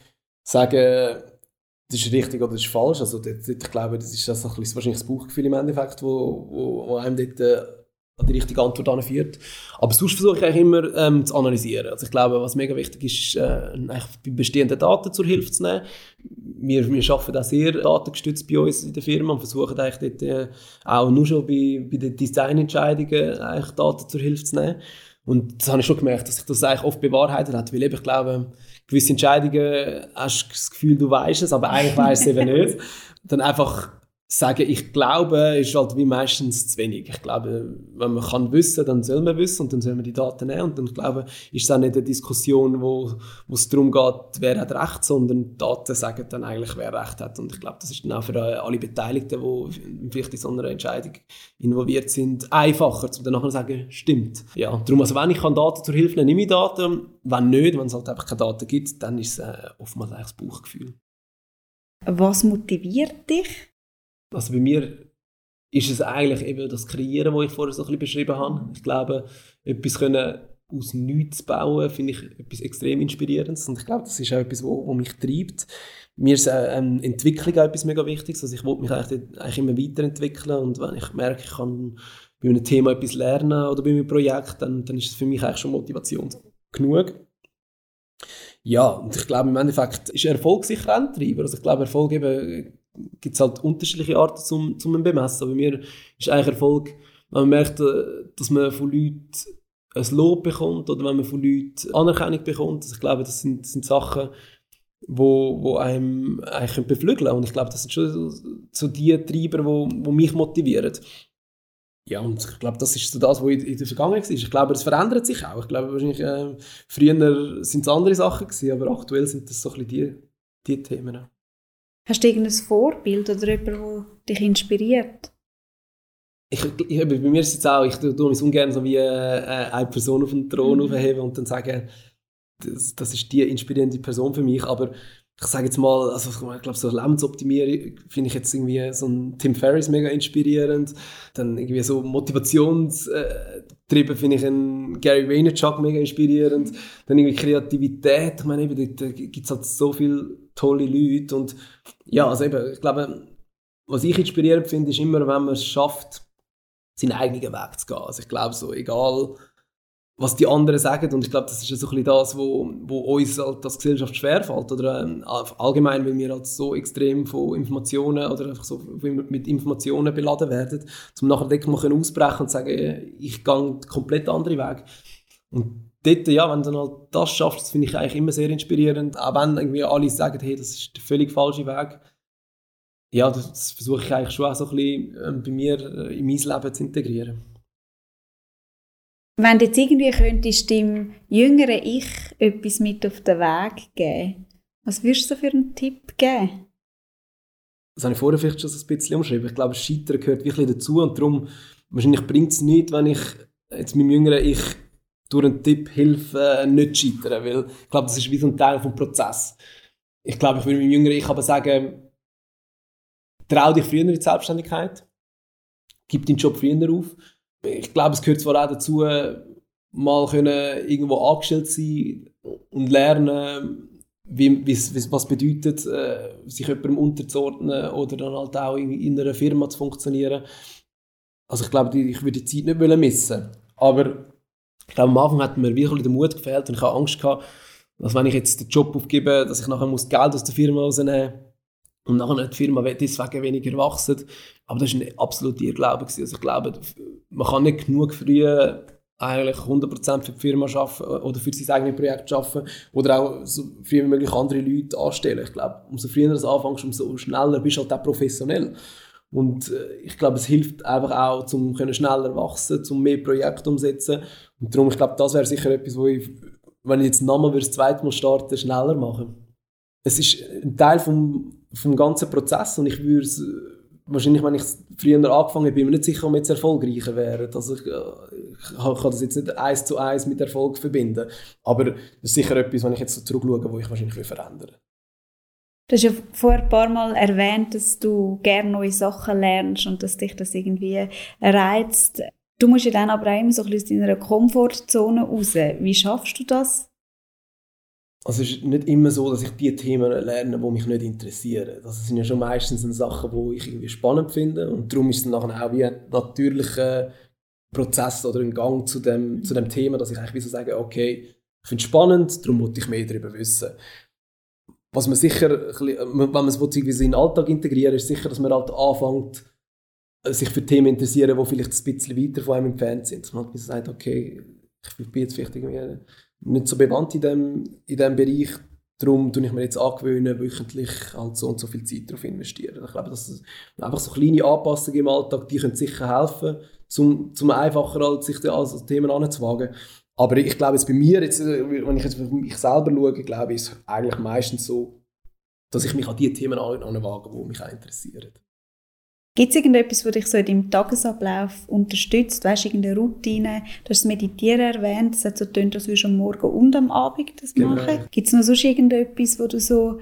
sagen, das ist richtig oder das ist falsch. Also dort, dort, ich glaube, das ist das ein bisschen, wahrscheinlich das Bauchgefühl im Endeffekt, wo, wo, wo einem dort äh, an die richtige Antwort anführt. Aber sonst versuche ich eigentlich immer ähm, zu analysieren. Also ich glaube, was mega wichtig ist, äh, bei bestehenden Daten zur Hilfe zu nehmen. Wir, wir arbeiten auch sehr datengestützt bei uns in der Firma und versuchen eigentlich dort äh, auch nur schon bei, bei den Designentscheidungen eigentlich Daten zur Hilfe zu nehmen. Und das habe ich schon gemerkt, dass sich das eigentlich oft bewahrheitet hat, weil ich glaube, gewisse Entscheidungen hast du das Gefühl, du weißt es, aber eigentlich weißt du es eben nicht. Dann einfach sagen, ich glaube, ist halt wie meistens zu wenig. Ich glaube, wenn man kann wissen, dann soll man wissen und dann soll man die Daten nehmen. Und dann glaube ist es auch nicht eine Diskussion, wo, wo es darum geht, wer hat Recht, sondern Daten sagen dann eigentlich, wer Recht hat. Und ich glaube, das ist dann auch für alle Beteiligten, die vielleicht in so einer Entscheidung involviert sind, einfacher, um dann nachher zu sagen, stimmt. Ja, darum, also wenn ich kann Daten zur Hilfe nehmen, nehme ich Daten. Wenn nicht, wenn es halt einfach keine Daten gibt, dann ist es äh, oftmals eigentlich das Bauchgefühl. Was motiviert dich? Also bei mir ist es eigentlich eben das Kreieren, das ich vorher so ein bisschen beschrieben habe. Ich glaube, etwas können aus nichts bauen, finde ich etwas extrem Inspirierendes. Und ich glaube, das ist auch etwas, was mich treibt. Mir ist äh, ähm, Entwicklung auch etwas mega Wichtiges. Also ich wollte mich eigentlich, eigentlich immer weiterentwickeln. Und wenn ich merke, ich kann bei einem Thema etwas lernen oder bei einem Projekt, dann, dann ist es für mich eigentlich schon Motivation genug. Ja, und ich glaube, im Endeffekt ist Erfolg sicher ein Treiber. Also ich glaube, Erfolg eben gibt es halt unterschiedliche Arten zum, zum Bemessen. Aber mir ist eigentlich Erfolg, wenn man merkt, äh, dass man von Leuten ein Lob bekommt oder wenn man von Leuten Anerkennung bekommt. Also ich glaube, das sind, sind Sachen, wo, wo einem eigentlich beflügeln Und ich glaube, das sind schon so, so die Treiber, wo, wo mich motivieren. Ja, und ich glaube, das ist so das, was in der Vergangenheit war. Ich glaube, es verändert sich auch. Ich glaube, wahrscheinlich, äh, früher sind es andere Sachen gewesen, aber aktuell sind das so ein bisschen die, die Themen. Hast du irgendein Vorbild oder jemand, der dich inspiriert? Ich, ich, bei mir ist es jetzt auch, ich tue es ungern so wie äh, eine Person auf den Thron mhm. aufheben und dann sagen, das, das ist die inspirierende Person für mich, aber ich sage jetzt mal, also ich glaube, so Lebensoptimierung finde ich jetzt irgendwie so ein Tim Ferriss mega inspirierend. Dann irgendwie so Motivationstriebe finde ich einen Gary Vaynerchuk mega inspirierend. Dann irgendwie Kreativität. Ich meine, da gibt es halt so viele tolle Leute. Und ja, also eben, ich glaube, was ich inspirierend finde, ist immer, wenn man es schafft, seinen eigenen Weg zu gehen. Also ich glaube so, egal was die anderen sagen. Und ich glaube, das ist so ein bisschen das, wo, wo uns halt als Gesellschaft schwerfällt. Oder ähm, allgemein, weil wir halt so extrem von Informationen oder einfach so mit Informationen beladen werden, um nachher dort mal ausbrechen und sagen, ich gehe einen komplett anderen Weg. Und dort, ja, wenn du dann halt das schaffst, das finde ich eigentlich immer sehr inspirierend. Auch wenn irgendwie alle sagen, hey, das ist der völlig falsche Weg. Ja, das versuche ich eigentlich schon auch so ein bisschen ähm, bei mir äh, in mein Leben zu integrieren. Wenn du jetzt irgendwie könntest dem jüngeren Ich etwas mit auf den Weg geben, was würdest du für einen Tipp geben? Das habe ich vorher vielleicht schon ein bisschen umschrieben. Ich glaube, Scheitern gehört wirklich dazu und darum, wahrscheinlich bringt es nichts, wenn ich jetzt meinem jüngeren Ich durch einen Tipp helfe, nicht zu scheitern, weil ich glaube, das ist wie so ein Teil des Prozesses. Ich glaube, ich würde meinem jüngeren Ich aber sagen, trau dich früher in die Selbstständigkeit, gib deinen Job früher auf, ich glaube, es gehört zwar auch dazu, mal können irgendwo angestellt sein und lernen, wie, wie, was bedeutet, äh, sich jemandem unterzuordnen oder dann halt auch in, in einer Firma zu funktionieren. Also ich glaube, ich würde die Zeit nicht missen. Aber ich glaube, am Anfang hat mir wirklich der Mut gefehlt und ich habe Angst gehabt, dass wenn ich jetzt den Job aufgebe, dass ich nachher muss Geld aus der Firma rausnehmen muss und nachher die Firma deswegen weniger wachsen. Aber das war ein absoluter Irrglaube. Also ich glaube, man kann nicht genug früh eigentlich 100% für die Firma arbeiten oder für sein eigenes Projekt arbeiten oder auch so früh wie möglich andere Leute anstellen. Ich glaube, umso früher du anfängst, umso schneller bist du halt auch professionell. Und äh, ich glaube, es hilft einfach auch, um schneller wachsen, um mehr Projekte umsetzen. Und darum, ich glaube, das wäre sicher etwas, wo ich, wenn ich jetzt nochmal das zweite Mal starten, schneller machen. Es ist ein Teil vom, vom ganzen Prozess und ich würde es wahrscheinlich, wenn ich früher angefangen habe, bin ich mir nicht sicher, ob wir jetzt erfolgreicher wären. Also ich, äh, ich, kann das jetzt nicht eins zu eins mit Erfolg verbinden. Aber das ist sicher etwas, wenn ich jetzt so zurückschaue, wo ich wahrscheinlich verändern Du hast ja vorher ein paar Mal erwähnt, dass du gerne neue Sachen lernst und dass dich das irgendwie reizt. Du musst ja dann aber auch immer so ein bisschen aus deiner Komfortzone raus. Wie schaffst du das? Also es ist nicht immer so, dass ich die Themen lerne, die mich nicht interessieren. Das sind ja schon meistens Sachen, die ich irgendwie spannend finde und darum ist es nachher auch wie ein natürlicher Prozess oder ein Gang zu dem, zu dem Thema, dass ich eigentlich so sage, okay, ich finde es spannend, darum wollte ich mehr darüber wissen was man sicher, wenn man es irgendwie in den Alltag integrieren ist sicher, dass man halt anfängt, sich für Themen interessieren, die vielleicht ein bisschen weiter von einem entfernt sind. Dass man halt sagt, okay, ich bin jetzt vielleicht irgendwie nicht so bewandt in dem, in dem Bereich, darum tue ich mir jetzt angewöhnen, wöchentlich halt so und so viel Zeit darauf investieren. Ich glaube, dass einfach so kleine Anpassungen im Alltag, die können sicher helfen, zum, zum einfacher halt sich an also Themen anzuwagen. Aber ich glaube, jetzt bei mir, jetzt, äh, wenn ich jetzt auf mich selber schaue, glaube ich, ist es eigentlich meistens so, dass ich mich an die Themen anwage, die mich auch interessieren. Gibt es irgendetwas, das dich so in deinem Tagesablauf unterstützt? Weißt du, irgendeine Routine? Du hast das Meditieren erwähnt, es hat so getönt, als würdest du am Morgen und am Abend das genau. machen. Gibt es noch sonst irgendetwas, wo du so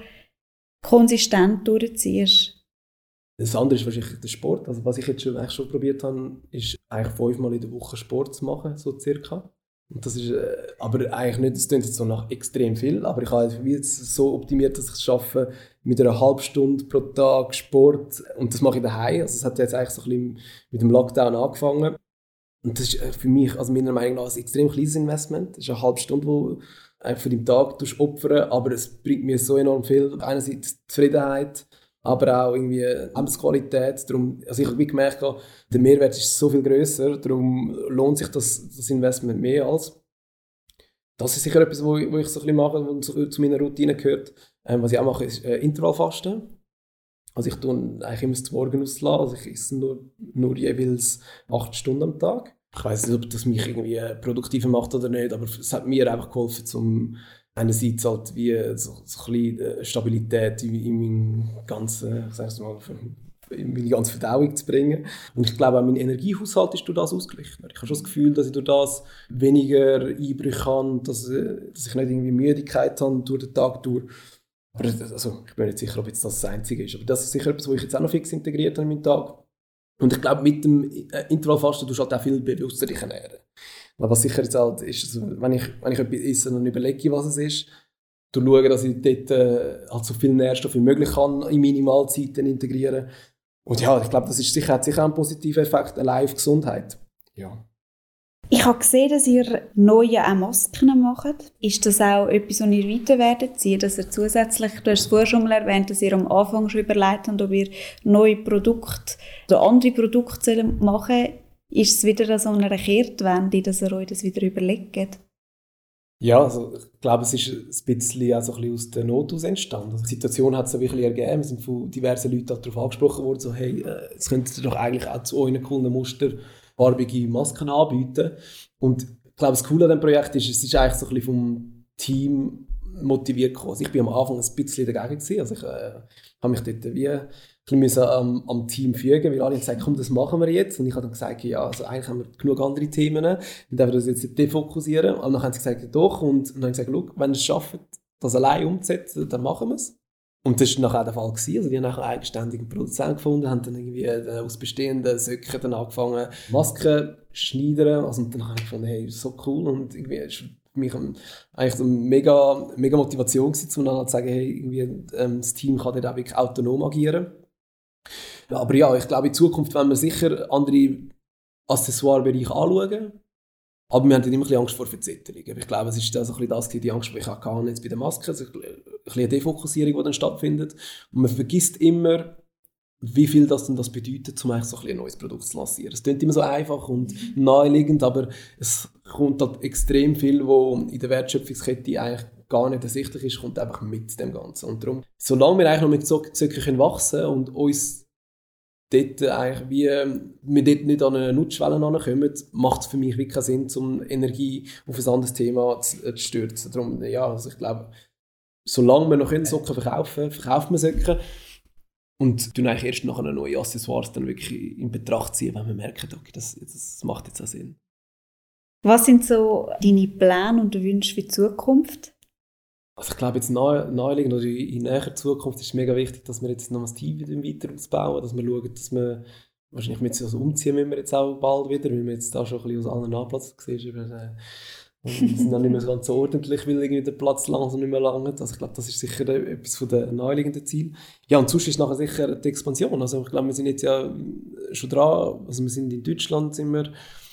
konsistent durchziehst? Das andere ist wahrscheinlich der Sport. Also was ich jetzt schon, eigentlich schon probiert habe, ist eigentlich fünfmal in der Woche Sport zu machen, so circa. Und das ist äh, aber eigentlich nicht, das klingt jetzt so nach extrem viel, aber ich habe jetzt so optimiert, dass ich es schaffe, mit einer halben Stunde pro Tag Sport, und das mache ich daheim. Also es hat jetzt eigentlich so ein bisschen mit dem Lockdown angefangen. Und das ist äh, für mich, also meiner Meinung nach, ein extrem kleines Investment. Das ist eine halbe Stunde, wo einfach für den Tag opfern, aber es bringt mir so enorm viel. Einerseits Zufriedenheit, aber auch irgendwie Lebensqualität. Darum, also ich habe gemerkt, der Mehrwert ist so viel größer, darum lohnt sich das, das Investment mehr als. Das ist sicher etwas, wo ich, wo ich so ein bisschen mache und so, zu meiner Routine gehört. Ähm, was ich auch mache, ist äh, Intervallfasten. Also ich tue eigentlich immer das Morgen auslassen, also ich esse nur, nur jeweils acht Stunden am Tag. Ich weiß nicht, ob das mich irgendwie produktiver macht oder nicht, aber es hat mir einfach geholfen, um einerseits halt wie so, so ein äh, Stabilität in, in meinem ganzen, mal, in meine ganze Verdauung zu bringen. Und ich glaube, auch mein Energiehaushalt ist durch das ausgeglichen. Ich habe schon das Gefühl, dass ich durch das weniger Einbrüche habe, dass, äh, dass ich nicht irgendwie Müdigkeit habe durch den Tag durch. Aber also, ich bin nicht sicher, ob jetzt das das Einzige ist. Aber das ist sicher etwas, was ich jetzt auch noch fix integriert habe in meinen Tag. Und ich glaube, mit dem äh, Intervallfasten tust du halt auch viel bewusster dich ernähren. Was sicher jetzt halt ist, also wenn, ich, etwas esse und überlege, was es ist, du schauen, dass ich dort äh, halt so viel Nährstoffe wie möglich kann in Minimalzeiten integrieren Und ja, ich glaube, das ist sicher, hat sicher einen positiven Effekt, allein auf Gesundheit. Ja. Ich habe gesehen, dass ihr neue auch Masken macht. Ist das auch etwas, was ihr weiter werdet ziehen, dass ihr zusätzlich, du hast es vorher schon mal erwähnt, dass ihr am Anfang schon überlegt habt, ob ihr neue Produkte oder andere Produkte machen ist es wieder so eine Kehrtwende, dass ihr euch das wieder überlegt? Ja, also ich glaube, es ist ein bisschen, also ein bisschen aus der Not aus entstanden. Also die Situation hat sich wirklich ergeben. Wir sind von diversen Leuten darauf angesprochen worden, so, hey, äh, jetzt könntet ihr doch eigentlich auch zu euren Kundenmuster farbige Masken anbieten. Und ich glaube, das Coole an dem Projekt ist, es ist eigentlich so ein bisschen vom Team motiviert gekommen. Also ich bin am Anfang ein bisschen dagegen gewesen. Also ich äh, habe mich dort wie bisschen am, am Team fügen, weil alle haben gesagt, komm, das machen wir jetzt. Und ich habe dann gesagt, ja, also eigentlich haben wir genug andere Themen, wir dürfen das jetzt defokussieren. Und dann haben sie gesagt, doch. Und, dann haben sie gesagt, wenn ihr es schafft, das allein umzusetzen, dann machen wir es. Und das war nachher der Fall. Gewesen. Also die haben nachher einen eigenständigen Produzenten gefunden, haben dann irgendwie äh, aus bestehenden Söcken dann angefangen, Masken zu schneiden. Also, und dann habe ich gefunden, hey, so cool. Und irgendwie ist für mich eigentlich so eine mega, mega Motivation gewesen, um dann zu sagen, hey, irgendwie, ähm, das Team kann dort auch wirklich autonom agieren. Aber ja, ich glaube, in Zukunft werden wir sicher andere Accessoire-Bereiche anschauen. Aber wir haben dann immer ein Angst vor Verzitterungen. Ich glaube, es ist das, ein das, die Angst, die ich auch jetzt bei der Maske, also eine Defokussierung, die dann stattfindet. Und man vergisst immer, wie viel das denn das bedeutet, um so ein, neues Produkt zu lancieren. Es klingt immer so einfach und naheliegend, aber es kommt halt extrem viel, wo in der Wertschöpfungskette eigentlich gar nicht ersichtlich ist, kommt einfach mit dem Ganzen. Und darum, solange wir eigentlich noch mit Zöcken wachsen und uns dort eigentlich wie, wir dort nicht an eine Nutzschwelle ankommen, macht es für mich wirklich keinen Sinn, um Energie auf ein anderes Thema zu, zu stürzen. Darum, ja, also ich glaube, solange wir noch Socken verkaufen, verkauft man Socken. Und tun eigentlich erst nach einer neuen Accessoires dann wirklich in Betracht ziehen, wenn wir merken, okay, das, das macht jetzt auch Sinn. Was sind so deine Pläne und Wünsche für die Zukunft? Also ich glaube jetzt nahe, naheliegend oder in näherer Zukunft ist es mega wichtig, dass wir jetzt noch das Team wieder weiter ausbauen, dass wir schauen, dass wir wahrscheinlich mit so umziehen müssen wir jetzt auch bald wieder, weil wir jetzt da schon ein bisschen aus allen Anplatz gesehen haben. Und sind dann nicht mehr so ganz ordentlich, weil irgendwie der Platz langsam nicht mehr langt. Also ich glaube, das ist sicher etwas von den naheliegenden Zielen. Ja, und sonst ist nachher sicher die Expansion. Also ich glaube, wir sind jetzt ja schon dran. Also wir sind in Deutschland sind wir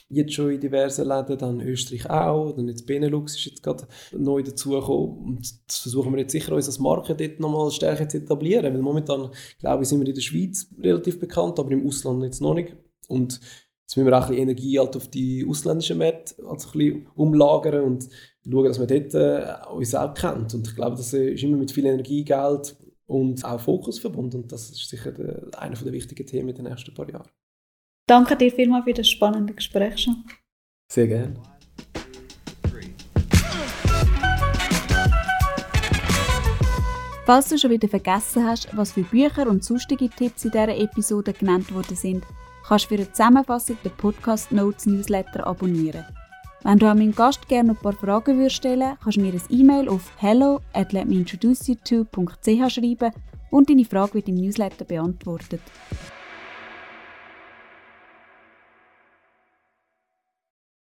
jetzt schon in diversen Läden, dann Österreich auch, dann jetzt Benelux ist jetzt gerade neu dazugekommen und das versuchen wir jetzt sicher uns als Marke dort nochmal stärker zu etablieren, weil momentan, glaube ich, sind wir in der Schweiz relativ bekannt, aber im Ausland jetzt noch nicht und Jetzt müssen wir auch ein bisschen Energie halt auf die ausländischen Märkte also ein bisschen umlagern und schauen, dass man dort äh, uns auch kennt. Und ich glaube, das ist immer mit viel Energie, Geld und auch Fokus verbunden. Und das ist sicher der, einer der wichtigen Themen in den nächsten paar Jahren. Danke dir vielmals für das spannende Gespräch. Schon. Sehr gerne. Falls du schon wieder vergessen hast, was für Bücher und sonstige Tipps in dieser Episode genannt worden sind, kannst du für eine Zusammenfassung den Podcast Notes Newsletter abonnieren. Wenn du an meinen Gast gerne ein paar Fragen würdest stellen kannst du mir ein E-Mail auf hello at letmeintroduceyou2.ch schreiben und deine Frage wird im Newsletter beantwortet.